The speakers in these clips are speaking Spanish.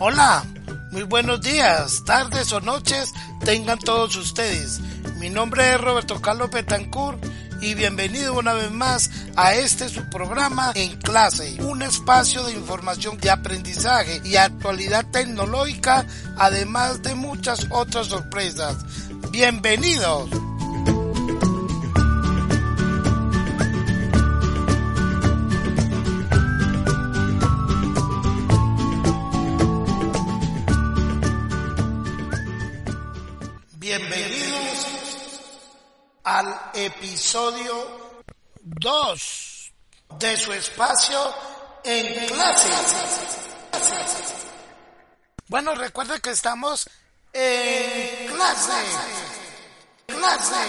Hola, muy buenos días, tardes o noches tengan todos ustedes. Mi nombre es Roberto Carlos Betancourt y bienvenido una vez más a este su programa en clase, un espacio de información de aprendizaje y actualidad tecnológica, además de muchas otras sorpresas. Bienvenidos. Bienvenidos al episodio 2 de su espacio en clase. Bueno, recuerden que estamos en clase. Clase.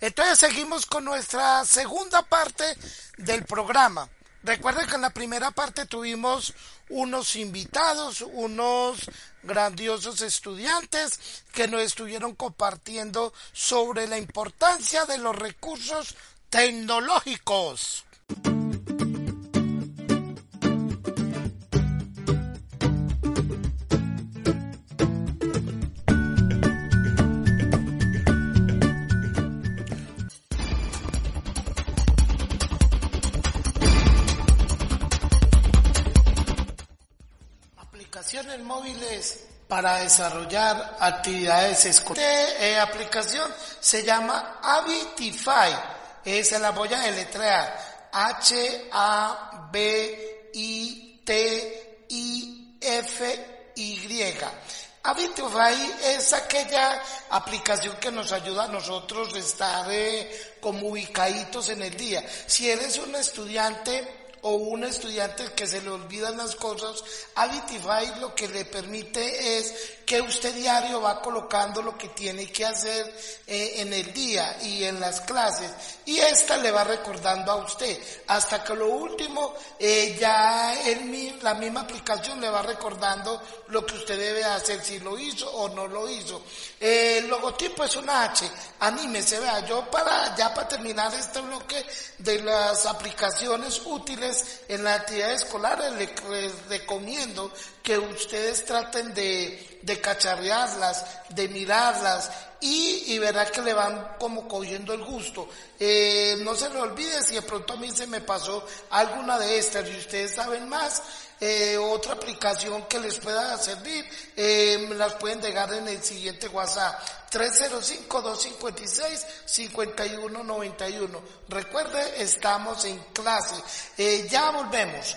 Entonces seguimos con nuestra segunda parte del programa. Recuerden que en la primera parte tuvimos unos invitados, unos grandiosos estudiantes que nos estuvieron compartiendo sobre la importancia de los recursos tecnológicos. Para desarrollar actividades escolares. Esta eh, aplicación se llama Habitify. Se la voy a deletrear. H-A-B-I-T-I-F-Y. Habitify es aquella aplicación que nos ayuda a nosotros a estar eh, como ubicaditos en el día. Si eres un estudiante o un estudiante que se le olvidan las cosas, Habitify lo que le permite es que usted diario va colocando lo que tiene que hacer eh, en el día y en las clases y esta le va recordando a usted hasta que lo último eh, ya la misma aplicación le va recordando lo que usted debe hacer si lo hizo o no lo hizo. el logotipo es una H, anímese, vea, yo para ya para terminar este bloque de las aplicaciones útiles en la actividad escolar les recomiendo que ustedes traten de, de cacharrearlas, de mirarlas y, y verá que le van como cogiendo el gusto. Eh, no se le olvide si de pronto a mí se me pasó alguna de estas y ustedes saben más, eh, otra aplicación que les pueda servir, eh, las pueden dejar en el siguiente WhatsApp. 305-256-5191. Recuerde, estamos en clase. Eh, ya volvemos.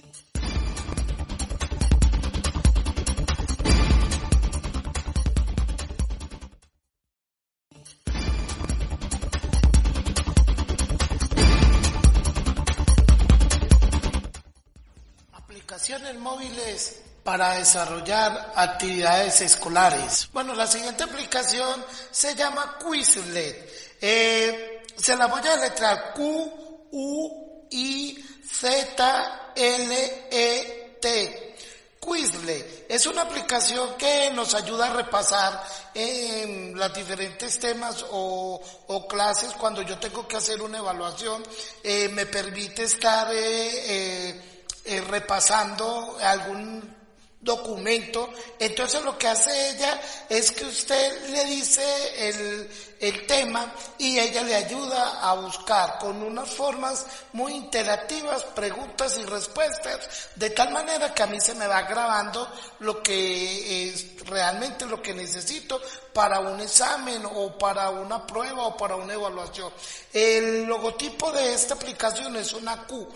Para desarrollar actividades escolares. Bueno, la siguiente aplicación se llama Quizlet. Eh, se la voy a letrar Q U I Z L E T. Quizlet es una aplicación que nos ayuda a repasar en los diferentes temas o, clases cuando yo tengo que hacer una evaluación. Eh, me permite estar eh, eh eh, repasando algún documento. Entonces lo que hace ella es que usted le dice el, el tema y ella le ayuda a buscar con unas formas muy interactivas, preguntas y respuestas, de tal manera que a mí se me va grabando lo que es realmente lo que necesito para un examen o para una prueba o para una evaluación. El logotipo de esta aplicación es una Q.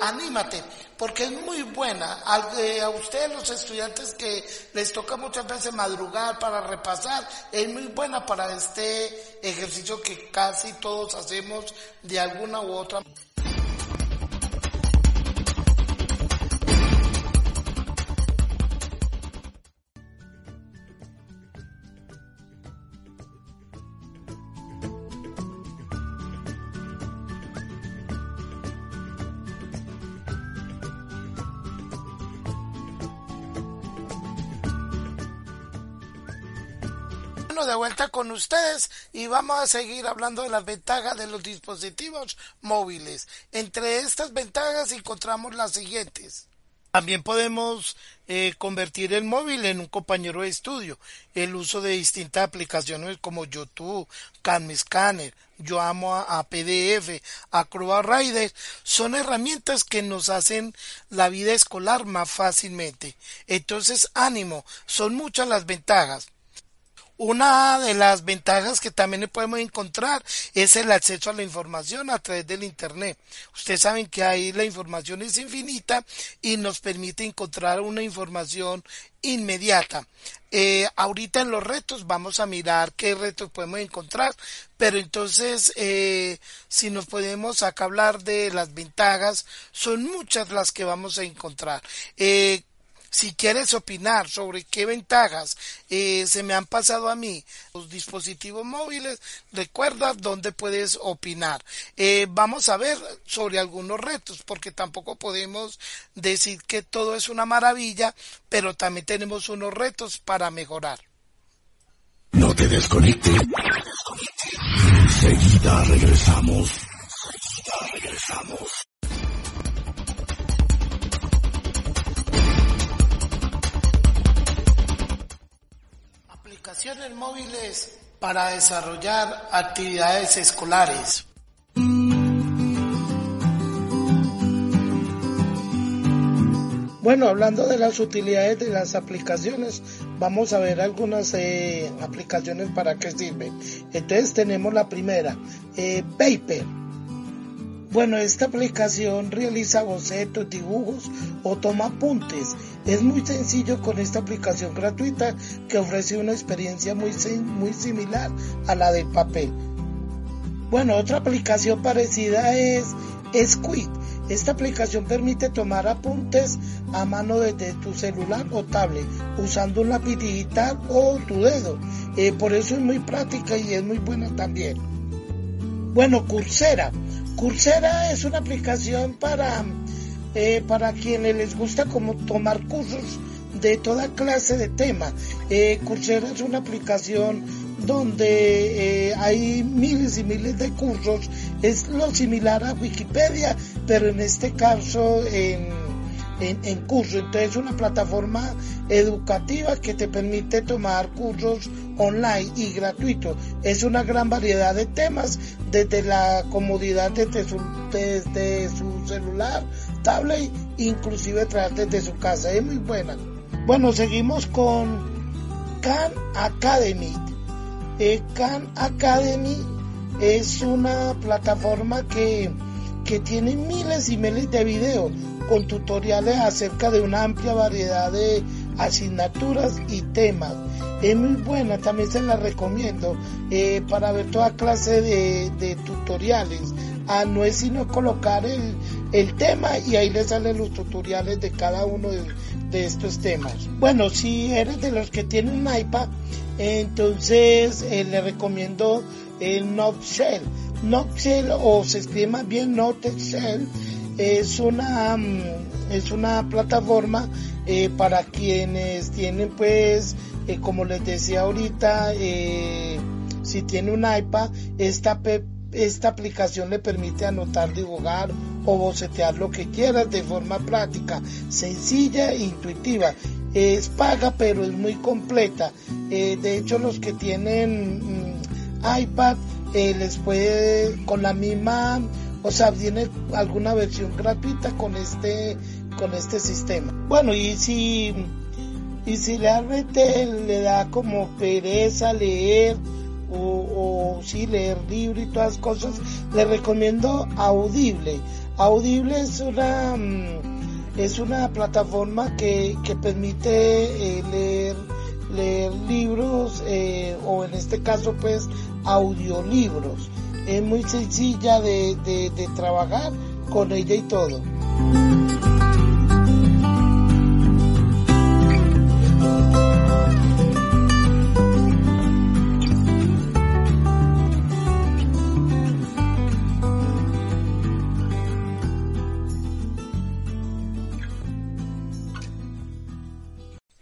anímate, porque es muy buena. A, eh, a ustedes los estudiantes que les toca muchas veces madrugar para repasar, es muy buena para este ejercicio que casi todos hacemos de alguna u otra manera. Con ustedes y vamos a seguir hablando de las ventajas de los dispositivos móviles. Entre estas ventajas encontramos las siguientes. También podemos eh, convertir el móvil en un compañero de estudio. El uso de distintas aplicaciones como YouTube, CamScanner, Yo Amo a, PDF, Acrobat Rider, son herramientas que nos hacen la vida escolar más fácilmente. Entonces, ánimo, son muchas las ventajas. Una de las ventajas que también podemos encontrar es el acceso a la información a través del Internet. Ustedes saben que ahí la información es infinita y nos permite encontrar una información inmediata. Eh, ahorita en los retos vamos a mirar qué retos podemos encontrar, pero entonces eh, si nos podemos acá hablar de las ventajas, son muchas las que vamos a encontrar. Eh, si quieres opinar sobre qué ventajas eh, se me han pasado a mí los dispositivos móviles, recuerda dónde puedes opinar. Eh, vamos a ver sobre algunos retos, porque tampoco podemos decir que todo es una maravilla, pero también tenemos unos retos para mejorar. No te desconectes. Enseguida regresamos. Enseguida regresamos. Aplicaciones móviles para desarrollar actividades escolares. Bueno, hablando de las utilidades de las aplicaciones, vamos a ver algunas eh, aplicaciones para qué sirven. Entonces tenemos la primera, eh, Paper. Bueno, esta aplicación realiza bocetos, dibujos o toma apuntes. Es muy sencillo con esta aplicación gratuita que ofrece una experiencia muy, muy similar a la del papel. Bueno, otra aplicación parecida es Squid. Esta aplicación permite tomar apuntes a mano desde tu celular o tablet usando un lápiz digital o tu dedo. Eh, por eso es muy práctica y es muy buena también. Bueno, Coursera. Coursera es una aplicación para, eh, para quienes les gusta como tomar cursos de toda clase de temas. Eh, Coursera es una aplicación donde eh, hay miles y miles de cursos. Es lo similar a Wikipedia, pero en este caso en en, en curso. Entonces es una plataforma educativa que te permite tomar cursos online y gratuitos. Es una gran variedad de temas desde la comodidad desde su, desde su celular, tablet, inclusive desde su casa. Es muy buena. Bueno, seguimos con Khan Academy. Eh, Khan Academy es una plataforma que, que tiene miles y miles de videos con tutoriales acerca de una amplia variedad de asignaturas y temas. Es muy buena, también se la recomiendo eh, para ver toda clase de, tutoriales. Ah, no es sino colocar el, el, tema y ahí le salen los tutoriales de cada uno de, estos temas. Bueno, si eres de los que tienen un iPad, entonces eh, le recomiendo el Noteshell. Noteshell o se escribe más bien Noteshell es una, mm, es una plataforma eh, para quienes tienen pues, eh, como les decía ahorita, si tiene un iPad, esta, esta aplicación le permite anotar, dibujar o bocetear lo que quieras de forma práctica, sencilla e intuitiva. Es paga pero es muy completa. de hecho los que tienen mm, iPad les puede con la misma o sea, viene alguna versión gratuita con este con este sistema. Bueno, y si y si realmente le da como pereza leer o, o sí leer libro y todas cosas, le recomiendo Audible. Audible es una mm, es una plataforma que, que permite eh, leer leer libros eh, o en este caso pues audiolibros es muy sencilla de, de, trabajar con ella y todo.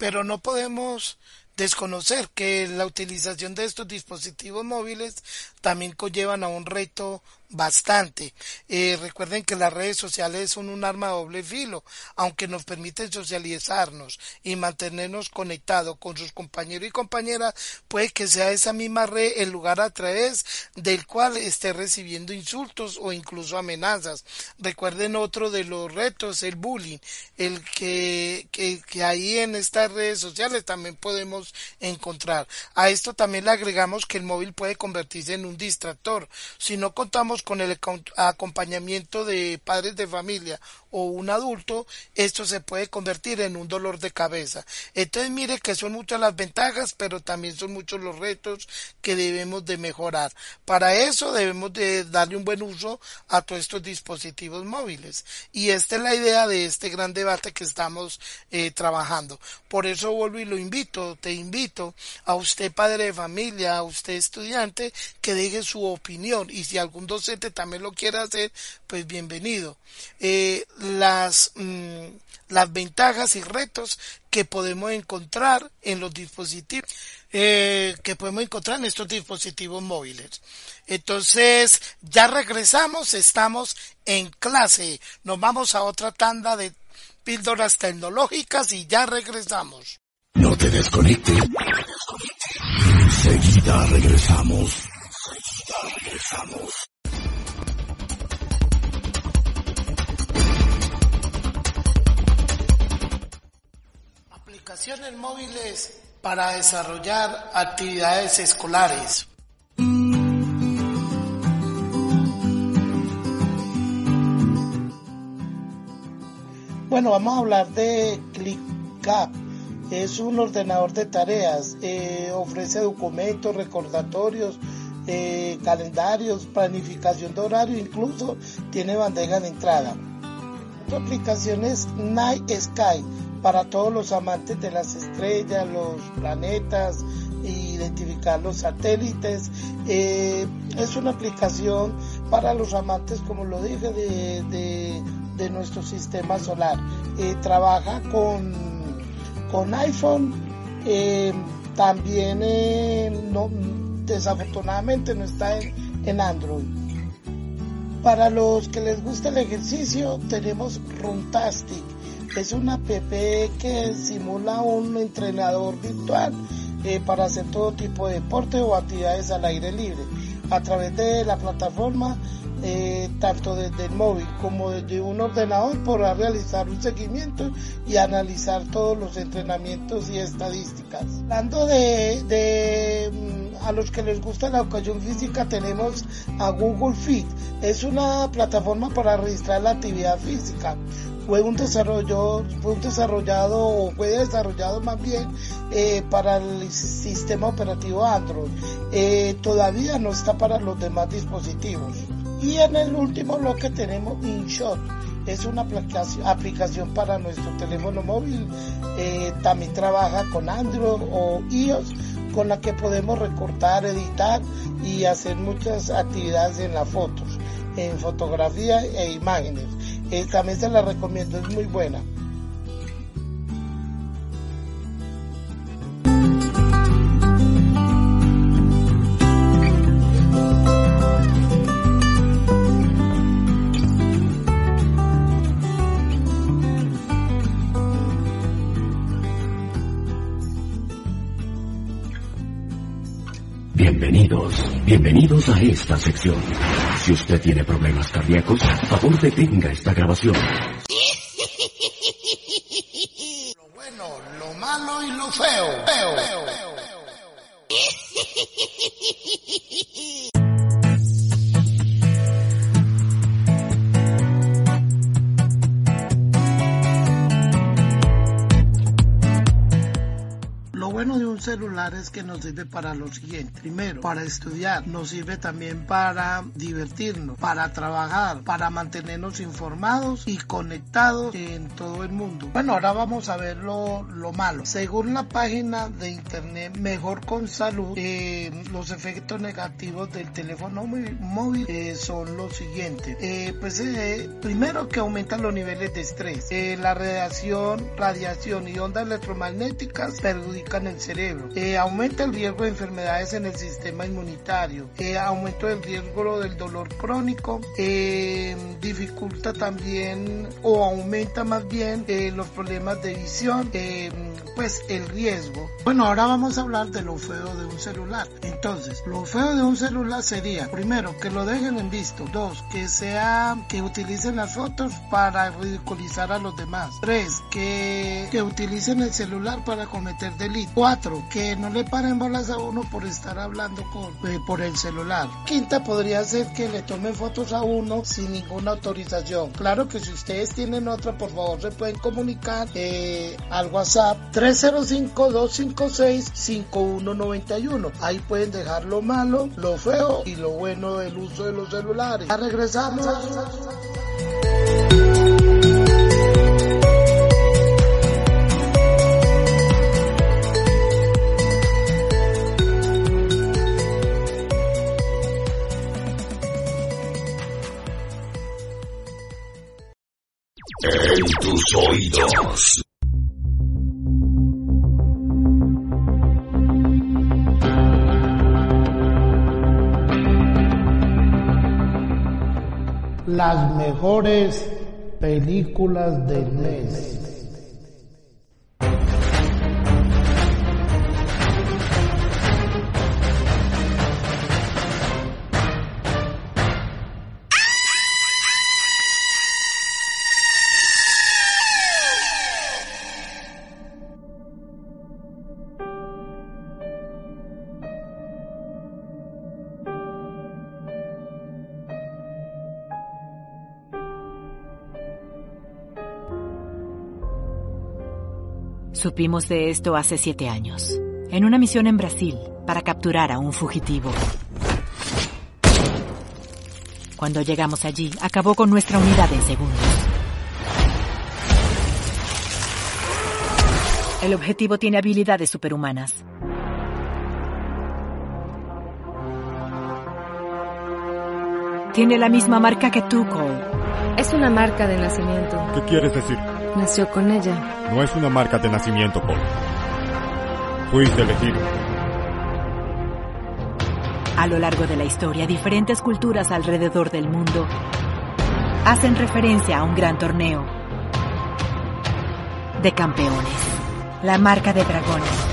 Pero no podemos desconocer que la utilización de estos dispositivos móviles también conllevan a un reto bastante. Eh, recuerden que las redes sociales son un arma de doble filo, aunque nos permiten socializarnos y mantenernos conectados con sus compañeros y compañeras, puede que sea esa misma red el lugar a través del cual esté recibiendo insultos o incluso amenazas. Recuerden otro de los retos, el bullying, el que, que, que ahí en estas redes sociales también podemos encontrar. A esto también le agregamos que el móvil puede convertirse en un distractor. Si no contamos con el acompañamiento de padres de familia o un adulto, esto se puede convertir en un dolor de cabeza. Entonces mire que son muchas las ventajas, pero también son muchos los retos que debemos de mejorar. Para eso debemos de darle un buen uso a todos estos dispositivos móviles. Y esta es la idea de este gran debate que estamos eh, trabajando. Por eso vuelvo y lo invito, te invito a usted padre de familia, a usted estudiante, que deje su opinión y si algún docente también lo quiere hacer, pues bienvenido. Eh, las, mm, las ventajas y retos que podemos encontrar en los dispositivos eh, que podemos encontrar en estos dispositivos móviles. Entonces, ya regresamos, estamos en clase. Nos vamos a otra tanda de píldoras tecnológicas y ya regresamos. No te desconectes. Enseguida regresamos. Enseguida regresamos. Aplicaciones móviles para desarrollar actividades escolares. Bueno, vamos a hablar de ClickUp. Es un ordenador de tareas, eh, ofrece documentos, recordatorios, eh, calendarios, planificación de horario, incluso tiene bandeja de entrada. Otra aplicación es Night Sky para todos los amantes de las estrellas, los planetas, identificar los satélites. Eh, es una aplicación para los amantes, como lo dije, de, nuestro sistema solar. Eh, trabaja con, con iPhone, eh, también no, desafortunadamente no está en, en Android. Para los que les gusta el ejercicio, tenemos Runtastic es una app que simula un entrenador virtual eh, para hacer todo tipo de deporte o actividades al aire libre. A través de la plataforma, eh, tanto desde el móvil como desde un ordenador, podrá realizar un seguimiento y analizar todos los entrenamientos y estadísticas. Hablando de, mm, a los que les gusta la educación física, tenemos a Google Fit. Es una plataforma para registrar la actividad física fue un desarrollo, fue un desarrollado o fue desarrollado más bien eh, para el sistema operativo Android. Eh, todavía no está para los demás dispositivos. Y en el último bloque tenemos InShot. Es una aplicación, aplicación para nuestro teléfono móvil. Eh, también trabaja con Android o iOS con la que podemos recortar, editar y hacer muchas actividades en las fotos, en fotografía e imágenes. Eh, también se la recomiendo, es muy buena. Bienvenidos, a esta sección. Si usted tiene problemas cardíacos, favor detenga esta grabación. Nos sirve para lo siguiente. Primero, para estudiar. Nos sirve también para divertirnos, para trabajar, para mantenernos informados y conectados en todo el mundo. Bueno, ahora vamos a ver lo, malo. Según la página de internet Mejor con Salud, eh, los efectos negativos del teléfono móvil eh, son los siguientes. Eh, pues primero que aumentan los niveles de estrés. la radiación, radiación y ondas electromagnéticas perjudican el cerebro. Eh, aumenta el riesgo de enfermedades en el sistema inmunitario, eh, aumento del riesgo del dolor crónico, eh, dificulta también o aumenta más bien eh, los problemas de visión, eh, pues el riesgo. Bueno, ahora vamos a hablar de lo feo de un celular. Entonces, lo feo de un celular sería, primero, que lo dejen en visto. Dos, que sea, que utilicen las fotos para ridiculizar a los demás. Tres, que, que utilicen el celular para cometer delitos. Cuatro, que no le paren bolas a uno por estar hablando con, eh, por el celular. Quinta, podría ser que le tomen fotos a uno sin ninguna autorización. Claro que si ustedes tienen otra, por favor se pueden comunicar eh, al WhatsApp 305-256-5191. Ahí pueden dejar lo malo, lo feo y lo bueno del uso de los celulares. Ya regresamos. En tus oídos. Las mejores películas del mes. Supimos de esto hace siete años, en una misión en Brasil para capturar a un fugitivo. Cuando llegamos allí, acabó con nuestra unidad en segundos. El objetivo tiene habilidades superhumanas. Tiene la misma marca que tú, Cole. Es una marca de nacimiento. ¿Qué quieres decir? Nació con ella. No es una marca de nacimiento, Paul. Fuiste elegido. A lo largo de la historia, diferentes culturas alrededor del mundo hacen referencia a un gran torneo de campeones. La marca de dragones.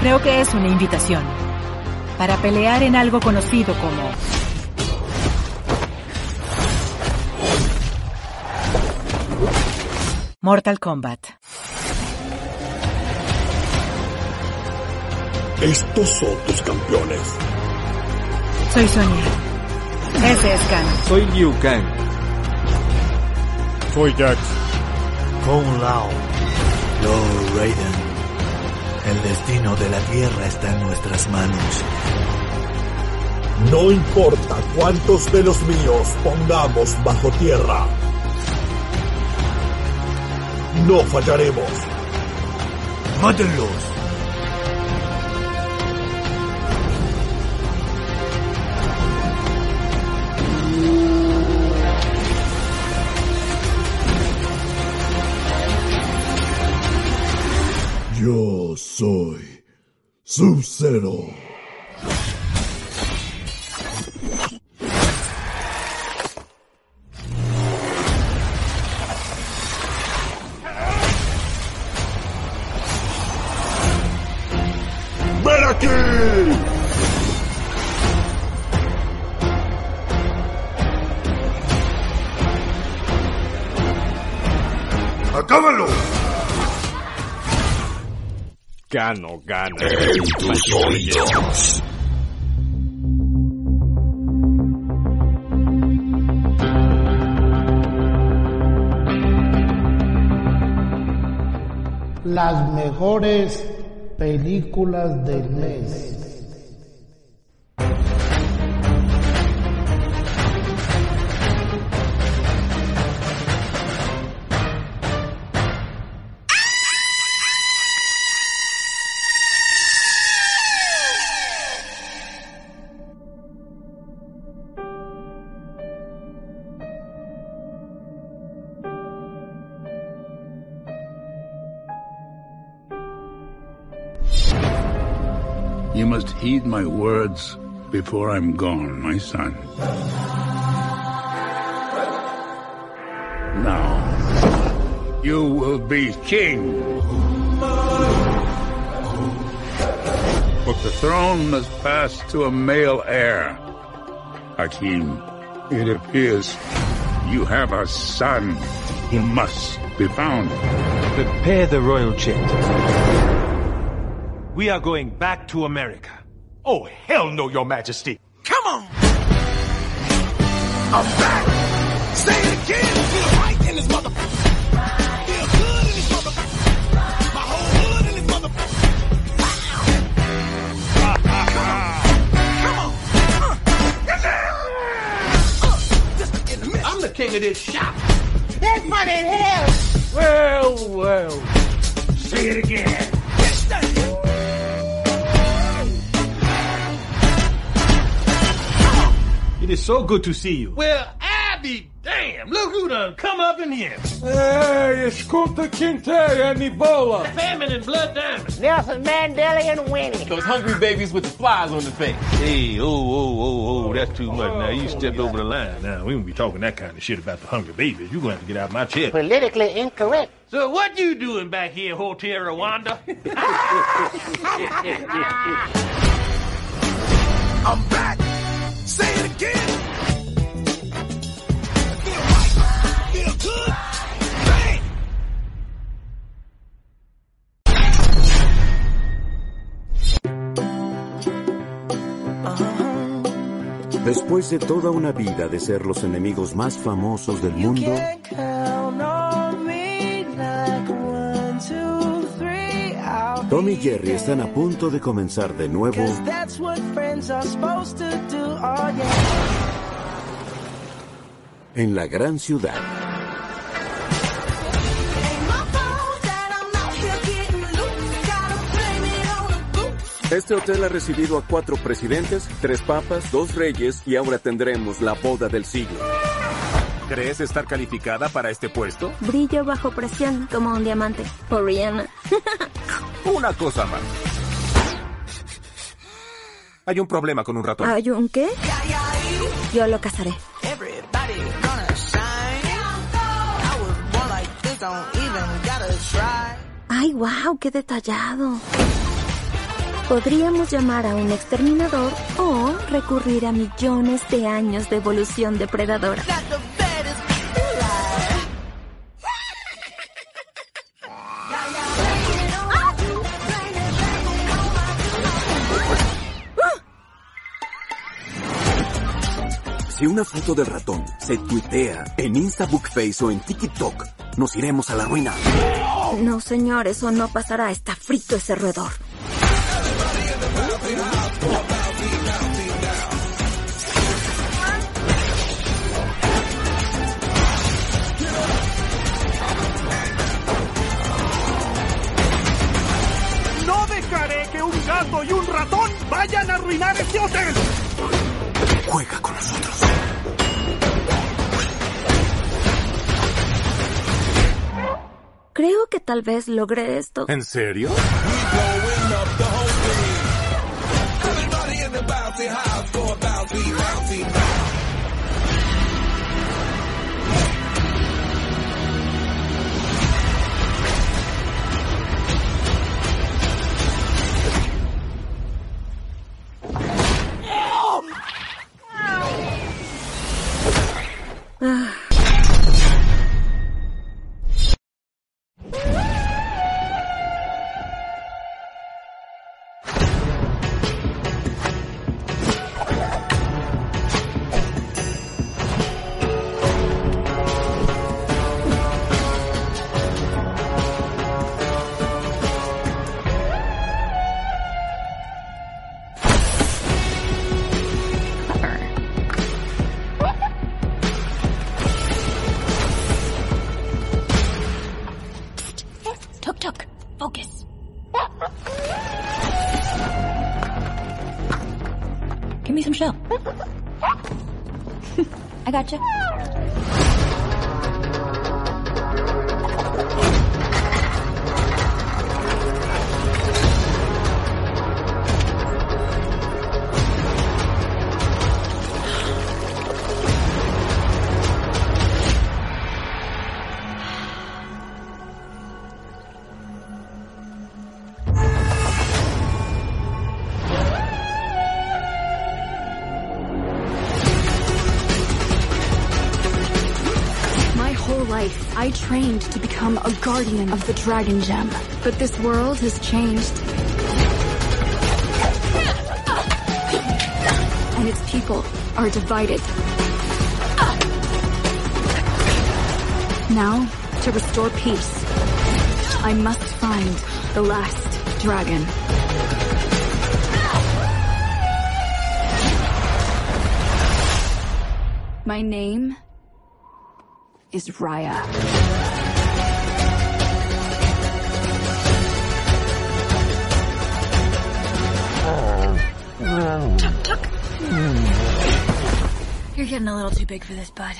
Creo que es una invitación para pelear en algo conocido como Mortal Kombat. Estos son tus campeones. Soy Sonia. Ese es Kano. Soy Liu Kang. Soy Jax. Kung Lao. Lord Raiden. El destino de la Tierra está en nuestras manos. No importa cuántos de los míos pongamos bajo tierra. No fallaremos. ¡Mátenlos! Yo soy Sub-Zero. ¡Acábalo! Gano, gano. En tus oídos. Las mejores películas del mes. You must heed my words before I'm gone, my son. Now, you will be king. But the throne must pass to a male heir. Hakim, it appears you have a son. He must be found. Prepare the royal jet. We are going back to America. Oh, hell no, your majesty. Come on! I'm back! Say it again! Feel right in this mother... Feel good in this mother... My whole hood in this mother... Come on! I'm the king of this shop. That's funny as hell! Well, well. Say it again. It is so good to see you. Well, I be damn. Look who done come up in here. Hey, escuta Quinteia, Nibola. Famine and blood diamonds. Nelson Mandela and Winnie. Those hungry babies with the flies on the face. Hey, oh, oh, oh, oh, that's too much. Now, you stepped over the line. Now, we won't be talking that kind of shit about the hungry babies. You're going to have to get out of my chair. Politically incorrect. So what you doing back here, Hotel Rwanda? Después de toda una vida de ser los enemigos más famosos del mundo, Tom y Jerry están a punto de comenzar de nuevo en la gran ciudad. Este hotel ha recibido a cuatro presidentes, tres papas, dos reyes y ahora tendremos la boda del siglo. ¿Crees estar calificada para este puesto? Brillo bajo presión como un diamante. Por Rihanna. Una cosa más. Hay un problema con un ratón. ¿Hay un qué? Yo lo cazaré. ¡Ay, wow! ¡Qué detallado! Podríamos llamar a un exterminador o recurrir a millones de años de evolución depredadora. Si una foto del ratón se tuitea en Instabookface o en TikTok, nos iremos a la ruina. No, señor, eso no pasará. Está frito ese roedor. No dejaré que un gato y un ratón vayan a arruinar este hotel. Juega con nosotros. Creo que tal vez logré esto. ¿En serio? Ah. Trained to become a guardian of the Dragon Gem. But this world has changed. And its people are divided. Now, to restore peace, I must find the last dragon. My name is Raya. Tuck, tuck. You're getting a little too big for this, bud.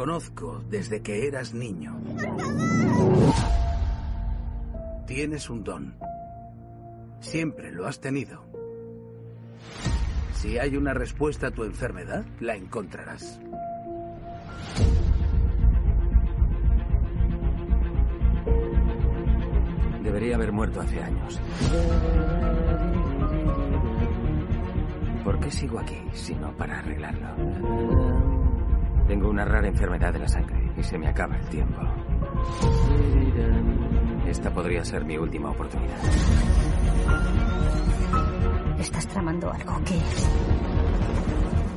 Conozco desde que eras niño. Tienes un don. Siempre lo has tenido. Si hay una respuesta a tu enfermedad, la encontrarás. Debería haber muerto hace años. ¿Por qué sigo aquí si no para arreglarlo? Tengo una rara enfermedad de la sangre y se me acaba el tiempo. Esta podría ser mi última oportunidad. Estás tramando algo. ¿Qué es?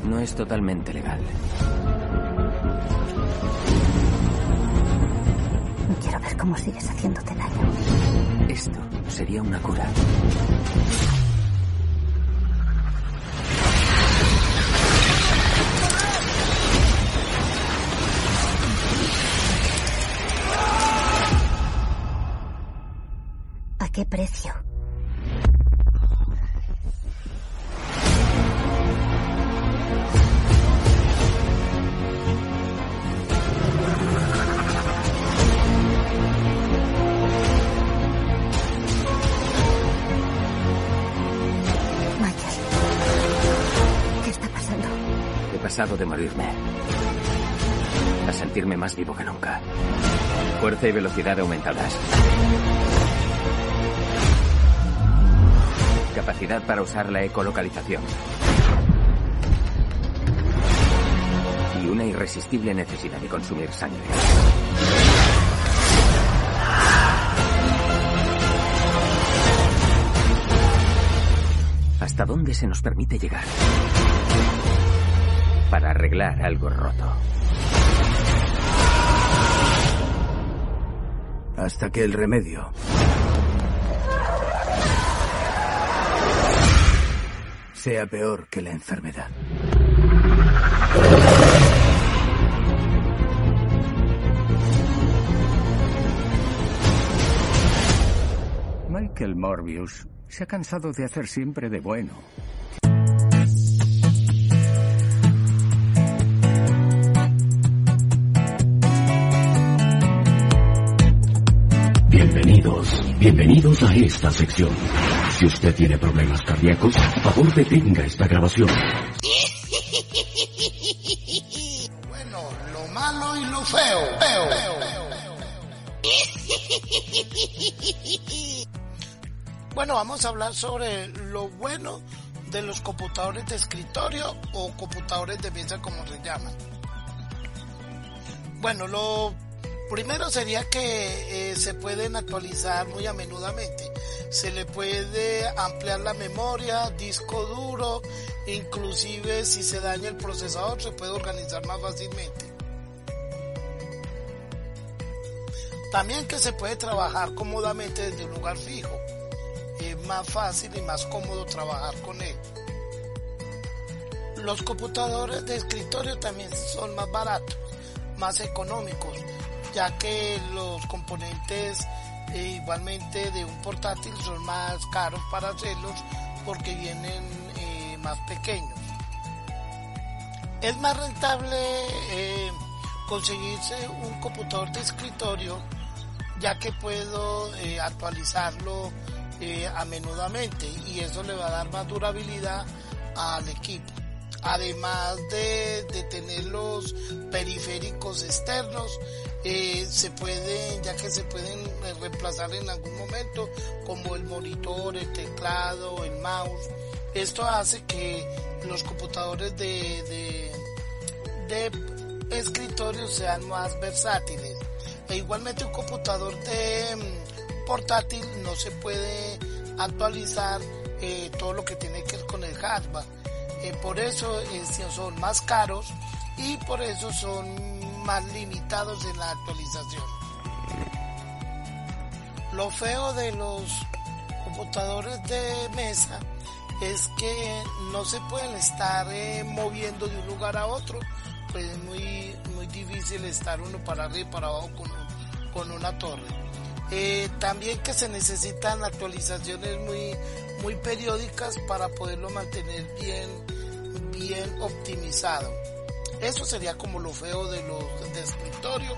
No es totalmente legal. Quiero ver cómo sigues haciéndote daño. Esto sería una cura. Qué precio? He pasado de morirme a sentirme más vivo que nunca. Fuerza y velocidad aumentadas. Capacidad para usar la ecolocalización. Y una irresistible necesidad de consumir sangre. ¿Hasta dónde se nos permite llegar? Para arreglar algo roto. Hasta que el remedio sea peor que la enfermedad. Michael Morbius se ha cansado de hacer siempre de bueno. Bienvenidos, bienvenidos a esta sección. Si usted tiene problemas cardíacos, favor detenga esta grabación. Bueno, lo malo y lo feo. feo, Bueno, vamos a hablar sobre lo bueno de los computadores de escritorio o computadores de mesa como se llaman. Bueno, lo Primero sería que eh, se pueden actualizar muy a menudamente. Se le puede ampliar la memoria, disco duro, inclusive si se daña el procesador se puede organizar más fácilmente. También que se puede trabajar cómodamente desde un lugar fijo. Es más fácil y más cómodo trabajar con él. Los computadores de escritorio también son más baratos, más económicos, ya que los componentes eh, igualmente de un portátil son más caros para hacerlos porque vienen eh, más pequeños. Es más rentable eh, conseguirse un computador de escritorio ya que puedo actualizarlo a menudamente y eso le va a dar más durabilidad al equipo además de, de tener los periféricos externos, eh, se pueden, ya que se pueden eh, reemplazar en algún momento, como el monitor, el teclado, el mouse. Esto hace que los computadores de, de, escritorio sean más versátiles. E igualmente un computador de mm, portátil no se puede actualizar eh, todo lo que tiene que ver con el hardware por eso son más caros y por eso son más limitados en la actualización. Lo feo de los computadores de mesa es que no se pueden estar eh, moviendo de un lugar a otro, pues es muy, muy difícil estar uno para arriba y para abajo con, con una torre. también que se necesitan actualizaciones muy, muy periódicas para poderlo mantener bien bien optimizado. Eso sería como lo feo de los de escritorio,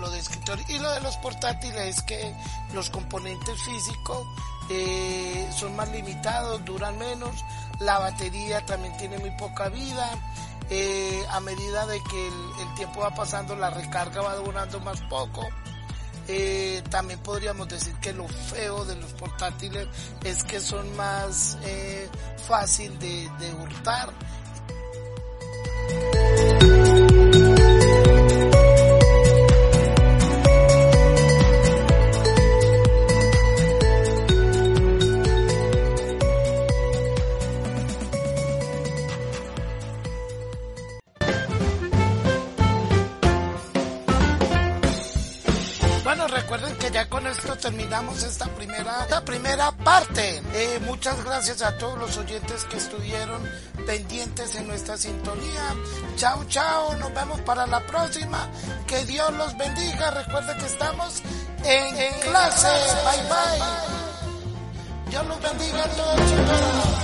lo de escritorio y lo de los portátiles es que los componentes físicos eh, son más limitados, duran menos, la batería también tiene muy poca vida. Eh, a medida de que el, tiempo va pasando la recarga va durando más poco. Eh, también podríamos decir que lo feo de los portátiles es que son más fácil de, de hurtar Eh, muchas gracias a todos los oyentes que estuvieron pendientes en nuestra sintonía. Chao, chao, nos vemos para la próxima. Que Dios los bendiga. Recuerden que estamos en, clase. Bye, bye. Dios los bendiga a todos.